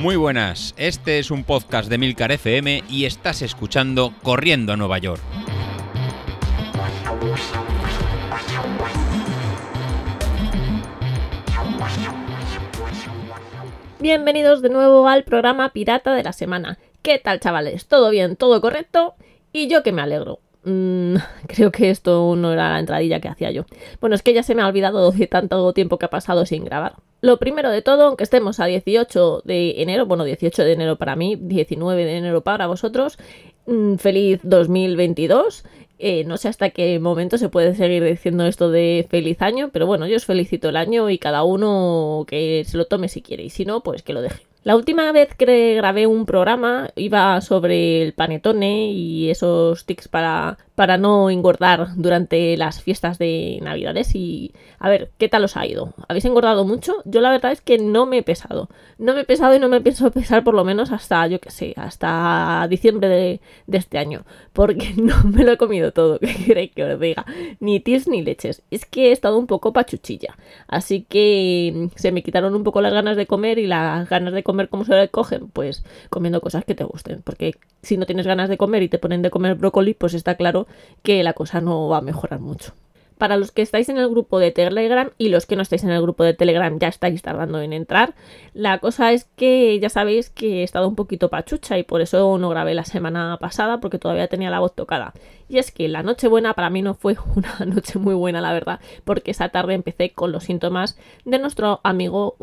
Muy buenas, este es un podcast de Milcar FM y estás escuchando Corriendo a Nueva York. Bienvenidos de nuevo al programa Pirata de la Semana. ¿Qué tal chavales? ¿Todo bien? ¿Todo correcto? Y yo que me alegro. Mm, creo que esto no era la entradilla que hacía yo. Bueno, es que ya se me ha olvidado de tanto tiempo que ha pasado sin grabar. Lo primero de todo, aunque estemos a 18 de enero, bueno, 18 de enero para mí, 19 de enero para vosotros, mm, feliz 2022. Eh, no sé hasta qué momento se puede seguir diciendo esto de feliz año, pero bueno, yo os felicito el año y cada uno que se lo tome si quiere, y si no, pues que lo deje. La última vez que grabé un programa iba sobre el panetone y esos tics para, para no engordar durante las fiestas de Navidades. Y a ver, ¿qué tal os ha ido? ¿Habéis engordado mucho? Yo la verdad es que no me he pesado. No me he pesado y no me pienso pesar por lo menos hasta, yo qué sé, hasta diciembre de, este año. Porque no me lo he comido todo, ¿qué queréis que os diga? Ni tirs ni leches. Es que he estado un poco pachuchilla. Así que se me quitaron un poco las ganas de comer y las ganas de comer comer como se le cogen? Pues comiendo cosas que te gusten, porque si no tienes ganas de comer y te ponen de comer brócoli, pues está claro que la cosa no va a mejorar mucho para los que estáis en el grupo de Telegram y los que no estáis en el grupo de Telegram ya estáis tardando en entrar. La cosa es que ya sabéis que he estado un poquito pachucha y por eso no grabé la semana pasada porque todavía tenía la voz tocada. Y es que la noche buena para mí no fue una noche muy buena, la verdad, porque esa tarde empecé con los síntomas de nuestro amigo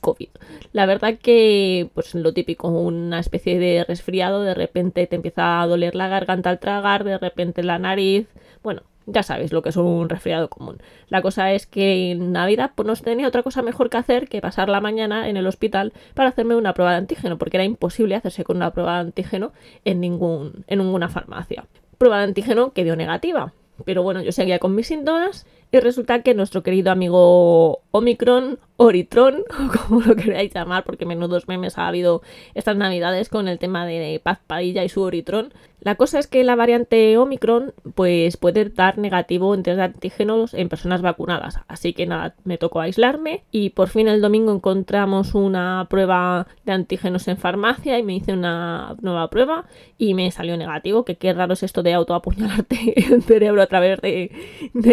COVID. La verdad que, pues lo típico, una especie de resfriado, de repente te empieza a doler la garganta al tragar, de repente la nariz, bueno, ya sabéis lo que es un resfriado común. La cosa es que en Navidad pues, no tenía otra cosa mejor que hacer que pasar la mañana en el hospital para hacerme una prueba de antígeno, porque era imposible hacerse con una prueba de antígeno en, ningún, en ninguna farmacia. Prueba de antígeno que dio negativa. Pero bueno, yo seguía con mis síntomas y resulta que nuestro querido amigo Omicron, Oritron, como lo queráis llamar, porque menudos memes ha habido estas navidades con el tema de Paz Padilla y su Oritron. La cosa es que la variante Omicron pues puede dar negativo en test de antígenos en personas vacunadas. Así que nada, me tocó aislarme y por fin el domingo encontramos una prueba de antígenos en farmacia y me hice una nueva prueba y me salió negativo. Que qué raro es esto de autoapuñalarte el cerebro a través de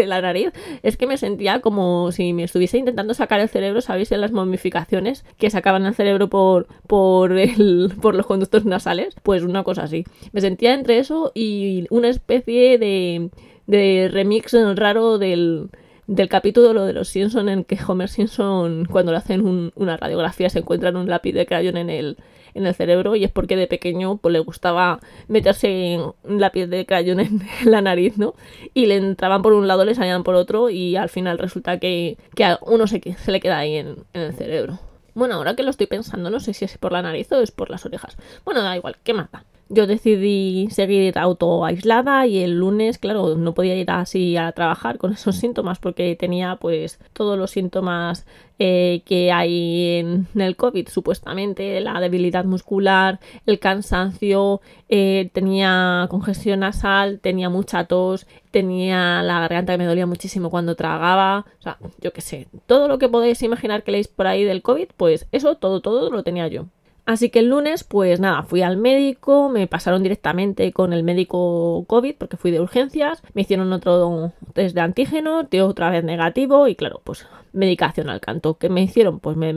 la nariz es que me sentía como si me estuviese intentando sacar el cerebro, ¿sabéis? En las momificaciones que sacaban el cerebro por, por, el, por los conductos nasales. Pues una cosa así. Me sentía entre eso y una especie de, de remix raro del, del capítulo de los Simpson en que Homer Simpson cuando le hacen una radiografía se encuentran un lápiz de crayón en el, en el cerebro y es porque de pequeño pues, le gustaba meterse la piel de crayón en la nariz, ¿no? Y le entraban por un lado, le salían por otro y al final resulta que, que a uno se, le queda ahí en, en el cerebro. Bueno, ahora que lo estoy pensando, no sé si es por la nariz o es por las orejas. Bueno, da igual, ¿qué mata? Yo decidí seguir auto aislada y el lunes, claro, no podía ir así a trabajar con esos síntomas porque tenía pues todos los síntomas eh, que hay en el COVID, supuestamente, la debilidad muscular, el cansancio, eh, tenía congestión nasal, tenía mucha tos, tenía la garganta que me dolía muchísimo cuando tragaba, o sea, yo qué sé, todo lo que podéis imaginar que leéis por ahí del COVID, pues eso, todo, todo lo tenía yo. Así que el lunes, pues nada, fui al médico, me pasaron directamente con el médico COVID porque fui de urgencias, me hicieron otro test de antígeno, dio otra vez negativo y claro, pues medicación al canto. ¿Qué me hicieron? Pues me,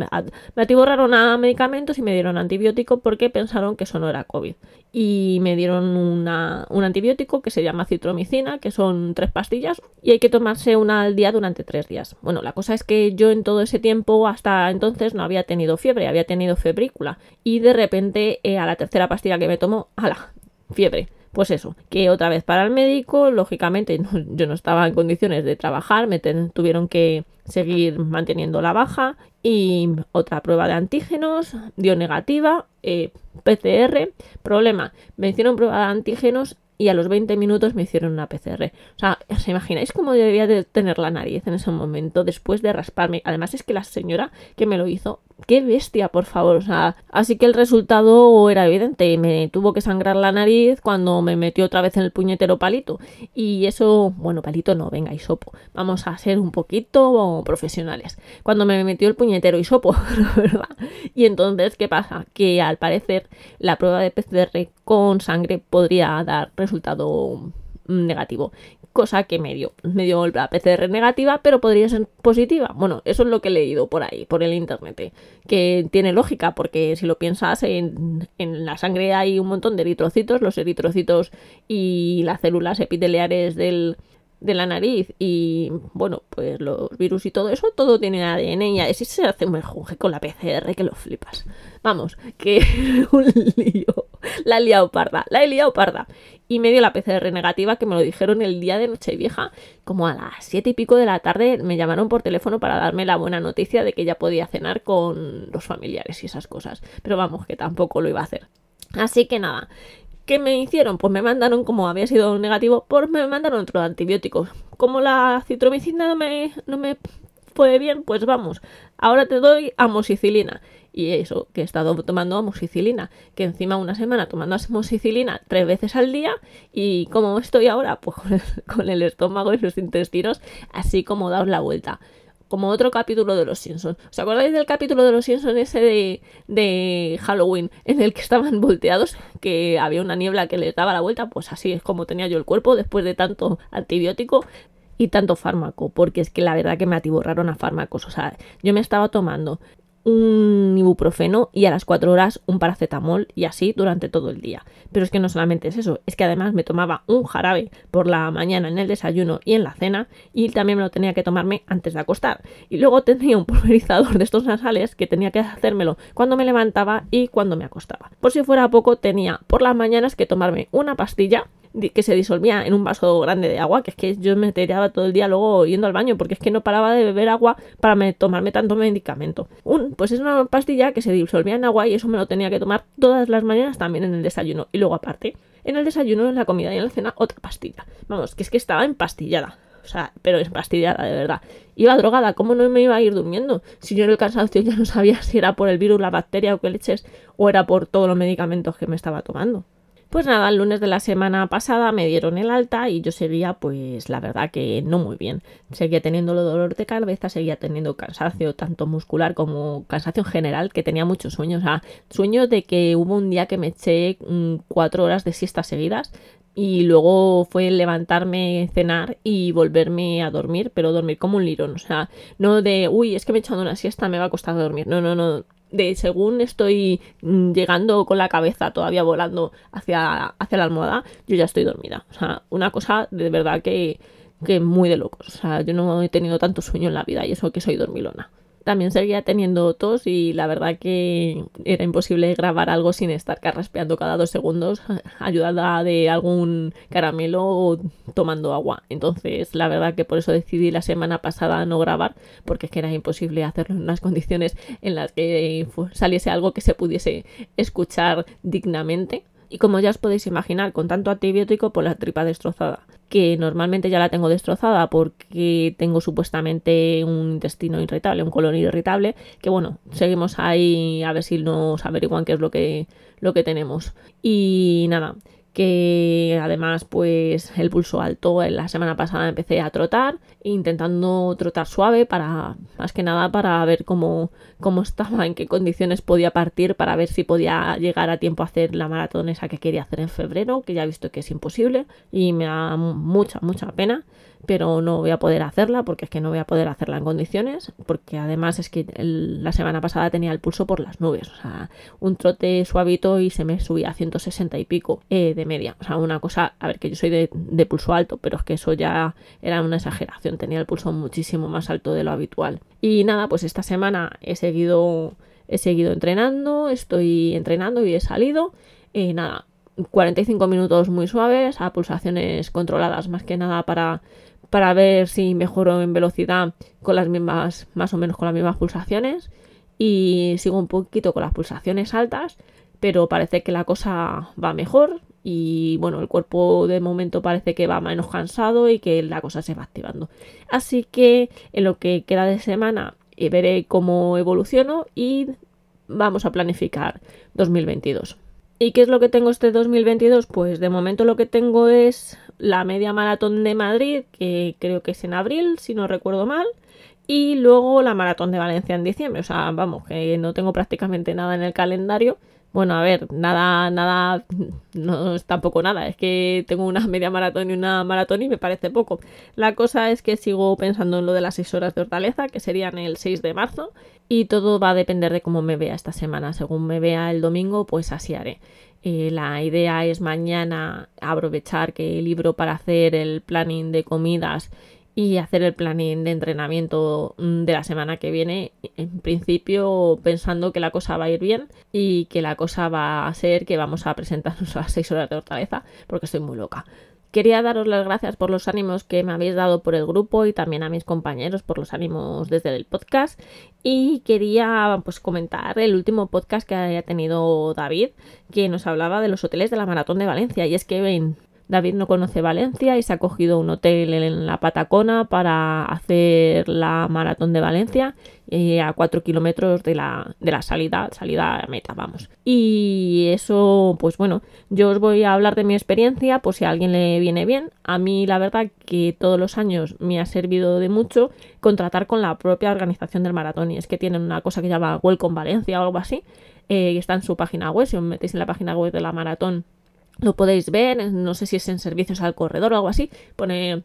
atiborraron a medicamentos y me dieron antibiótico porque pensaron que eso no era COVID. Y me dieron una, un antibiótico que se llama citromicina, que son tres pastillas y hay que tomarse una al día durante tres días. Bueno, la cosa es que yo en todo ese tiempo hasta entonces no había tenido fiebre, había tenido febrícula y de repente eh, a la tercera pastilla que me tomo, ¡ala! Fiebre. Pues eso, que otra vez para el médico, lógicamente yo no estaba en condiciones de trabajar, me tuvieron que seguir manteniendo la baja y otra prueba de antígenos dio negativa, eh, PCR, problema, me hicieron prueba de antígenos y a los 20 minutos me hicieron una PCR. O sea, ¿os imagináis cómo debía de tener la nariz en ese momento después de rasparme? Además es que la señora que me lo hizo qué bestia, por favor. O sea, así que el resultado era evidente. Me tuvo que sangrar la nariz cuando me metió otra vez en el puñetero palito. Y eso, bueno, palito no, venga, hisopo. Vamos a ser un poquito profesionales. Cuando me metió el puñetero hisopo, ¿verdad? Y entonces, ¿qué pasa? Que al parecer la prueba de PCR con sangre podría dar resultado negativo cosa que me dio. Me dio la PCR negativa, pero podría ser positiva. Bueno, eso es lo que he leído por ahí, por el internet, que tiene lógica, porque si lo piensas, en, en, la sangre hay un montón de eritrocitos, los eritrocitos y las células epiteliares del, de la nariz y bueno, pues los virus y todo eso, todo tiene ADN y así se hace un mejunje con la PCR que lo flipas. Vamos, que un lío. La he liado parda, la he liado parda. Y me dio la PCR negativa que me lo dijeron el día de Nochevieja, como a las siete y pico de la tarde me llamaron por teléfono para darme la buena noticia de que ya podía cenar con los familiares y esas cosas. Pero vamos, que tampoco lo iba a hacer. Así que nada, ¿Qué me hicieron? Pues me mandaron, como había sido negativo, pues me mandaron otro antibiótico. Como la citromicina no me, no me fue bien, pues vamos, ahora te doy amoxicilina. Y eso, que he estado tomando amoxicilina, que encima una semana tomando amoxicilina tres veces al día y como estoy ahora, pues con el, con el estómago y los intestinos, así como daos la vuelta como otro capítulo de Los Simpsons. ¿Os acordáis del capítulo de Los Simpsons ese de, de, Halloween en el que estaban volteados? Que había una niebla que les daba la vuelta. Pues así es como tenía yo el cuerpo después de tanto antibiótico y tanto fármaco. Porque es que la verdad que me atiborraron a fármacos. O sea, yo me estaba tomando un ibuprofeno y a las 4 horas un paracetamol y así durante todo el día. Pero es que no solamente es eso, es que además me tomaba un jarabe por la mañana en el desayuno y en la cena y también me lo tenía que tomarme antes de acostar. Y luego tenía un pulverizador de estos nasales que tenía que hacérmelo cuando me levantaba y cuando me acostaba. Por si fuera poco tenía por las mañanas que tomarme una pastilla que se disolvía en un vaso grande de agua, que es que yo me tiraba todo el día luego yendo al baño, porque es que no paraba de beber agua para tomarme tanto medicamento. Un, pues es una pastilla que se disolvía en agua y eso me lo tenía que tomar todas las mañanas también en el desayuno. Y luego aparte, en el desayuno, en la comida y en la cena, otra pastilla. Vamos, que es que estaba empastillada. O sea, pero empastillada, de verdad. Iba drogada, ¿cómo no me iba a ir durmiendo? Si yo en el cansancio ya no sabía si era por el virus, la bacteria o qué leches, o era por todos los medicamentos que me estaba tomando. Pues nada, el lunes de la semana pasada me dieron el alta y yo seguía, pues la verdad que no muy bien. Seguía teniendo dolor de cabeza, seguía teniendo cansancio tanto muscular como cansancio en general, que tenía muchos sueños. Sueños de que hubo un día que me eché mm, cuatro horas de siesta seguidas y luego fue levantarme, cenar y volverme a dormir, pero dormir como un lirón. O sea, no de, uy, es que me he echado una siesta, me va a costar dormir. No, no, no de según estoy mm, llegando con la cabeza todavía volando hacia, hacia la almohada, yo ya estoy dormida. O sea, una cosa de verdad que, que muy de locos. O sea, yo no he tenido tanto sueño en la vida y eso que soy dormilona también seguía teniendo tos y la verdad que era imposible grabar algo sin estar carraspeando cada dos segundos, ayudada de algún caramelo o tomando agua. Entonces, la verdad que por eso decidí la semana pasada no grabar, porque es que era imposible hacerlo en unas condiciones en las que saliese algo que se pudiese escuchar dignamente. Y como ya os podéis imaginar, con tanto antibiótico, por la tripa destrozada que normalmente ya la tengo destrozada porque tengo supuestamente un intestino irritable, un colon irritable, que bueno, seguimos ahí a ver si nos averiguan qué es lo que, lo que tenemos. Y nada, que además pues el pulso alto la semana pasada empecé a trotar intentando trotar suave para más que nada para ver cómo, cómo estaba en qué condiciones podía partir para ver si podía llegar a tiempo a hacer la maratón esa que quería hacer en febrero que ya he visto que es imposible y me da mucha mucha pena pero no voy a poder hacerla porque es que no voy a poder hacerla en condiciones, porque además es que la semana pasada tenía el pulso por las nubes, o sea, un trote suavito y se me subía a 160 y pico eh, de media, o sea, una cosa, a ver, que yo soy de, de pulso alto, pero es que eso ya era una exageración, tenía el pulso muchísimo más alto de lo habitual. Y nada, pues esta semana he seguido, he seguido entrenando, estoy entrenando y he salido, y nada, 45 minutos muy suaves, a pulsaciones controladas más que nada para para ver si mejoro en velocidad con las mismas, más o menos con las mismas pulsaciones. Y sigo un poquito con las pulsaciones altas, pero parece que la cosa va mejor. Y bueno, el cuerpo de momento parece que va menos cansado y que la cosa se va activando. Así que en lo que queda de semana y veré cómo evoluciono y vamos a planificar 2022. ¿Y qué es lo que tengo este 2022? Pues de momento lo que tengo es la media maratón de Madrid, que creo que es en abril, si no recuerdo mal, y luego la maratón de Valencia en diciembre. O sea, vamos, que no tengo prácticamente nada en el calendario. Bueno, a ver, nada, nada, no es tampoco nada, es que tengo una media maratón y una maratón y me parece poco. La cosa es que sigo pensando en lo de las 6 horas de hortaleza, que serían el 6 de marzo, y todo va a depender de cómo me vea esta semana. Según me vea el domingo, pues así haré. Eh, la idea es mañana aprovechar que el libro para hacer el planning de comidas y hacer el planning de entrenamiento mm, de la semana que viene, en principio pensando que la cosa va a ir bien y que la cosa va a ser que vamos a presentarnos a las 6 horas de hortaleza porque estoy muy loca. Quería daros las gracias por los ánimos que me habéis dado por el grupo y también a mis compañeros por los ánimos desde el podcast. Y quería pues comentar el último podcast que haya tenido David, que nos hablaba de los hoteles de la Maratón de Valencia. Y es que ven, David no conoce Valencia y se ha cogido un hotel en la Patacona para hacer la maratón de Valencia eh, a 4 kilómetros de la, de la salida, salida meta, vamos. Y eso, pues bueno, yo os voy a hablar de mi experiencia, por si a alguien le viene bien. A mí la verdad que todos los años me ha servido de mucho contratar con la propia organización del maratón y es que tienen una cosa que llama Welcome Valencia o algo así. Eh, está en su página web, si os metéis en la página web de la maratón lo podéis ver, no sé si es en servicios al corredor o algo así, pone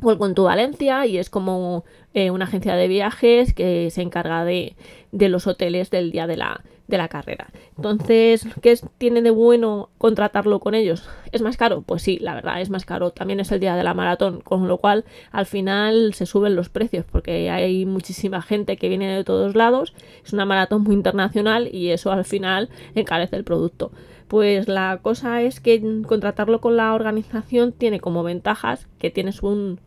Welcome to Valencia y es como eh, una agencia de viajes que se encarga de, de los hoteles del día de la, de la carrera. Entonces, ¿qué tiene de bueno contratarlo con ellos? ¿Es más caro? Pues sí, la verdad, es más caro. También es el día de la maratón, con lo cual al final se suben los precios porque hay muchísima gente que viene de todos lados. Es una maratón muy internacional y eso al final encarece el producto. Pues la cosa es que contratarlo con la organización tiene como ventajas que tienes un,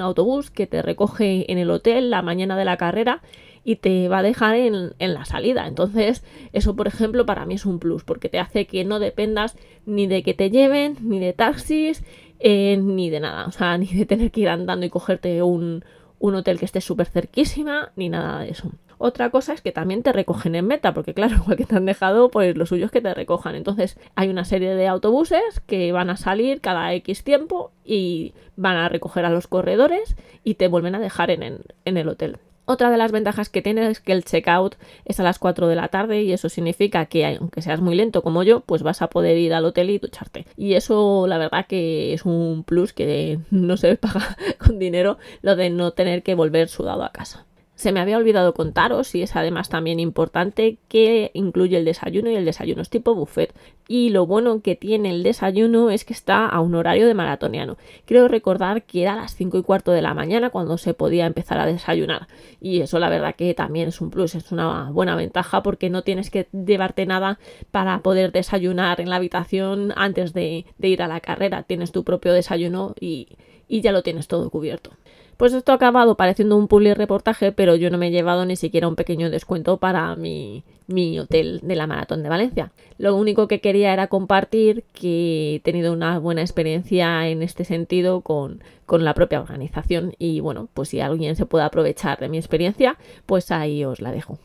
autobús que te recoge en el hotel la mañana de la carrera y te va a dejar en, en, la salida. Entonces, eso, por ejemplo, para mí es un plus, porque te hace que no dependas ni de que te lleven, ni de taxis, eh, ni de nada. O sea, ni de tener que ir andando y cogerte un, un hotel que esté súper cerquísima, ni nada de eso. Otra cosa es que también te recogen en meta, porque claro, igual que te han dejado, pues lo suyo es que te recojan. Entonces hay una serie de autobuses que van a salir cada X tiempo y van a recoger a los corredores y te vuelven a dejar en, en el hotel. Otra de las ventajas que tiene es que el checkout es a las 4 de la tarde y eso significa que aunque seas muy lento como yo, pues vas a poder ir al hotel y ducharte. Y eso la verdad que es un plus que no se paga con dinero lo de no tener que volver sudado a casa. Se me había olvidado contaros, y es además también importante, que incluye el desayuno y el desayuno es tipo buffet. Y lo bueno que tiene el desayuno es que está a un horario de maratoniano. Creo recordar que era a las 5 y cuarto de la mañana cuando se podía empezar a desayunar. Y eso la verdad que también es un plus, es una buena ventaja porque no tienes que llevarte nada para poder desayunar en la habitación antes de, ir a la carrera. Tienes tu propio desayuno y, y ya lo tienes todo cubierto. Pues esto ha acabado pareciendo un public reportaje, pero yo no me he llevado ni siquiera un pequeño descuento para mi, mi hotel de la Maratón de Valencia. Lo único que quería era compartir que he tenido una buena experiencia en este sentido con, con la propia organización y bueno, pues si alguien se puede aprovechar de mi experiencia, pues ahí os la dejo.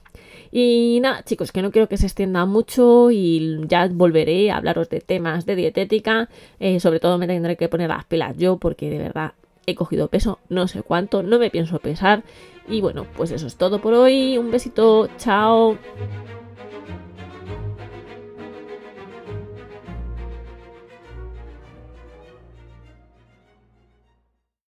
Y nada, chicos, que no quiero que se extienda mucho y ya volveré a hablaros de temas de dietética. Eh, sobre todo me tendré que poner las pilas yo porque de verdad he cogido peso, no sé cuánto, no me pienso pesar. Y bueno, pues eso es todo por hoy. Un besito, chao.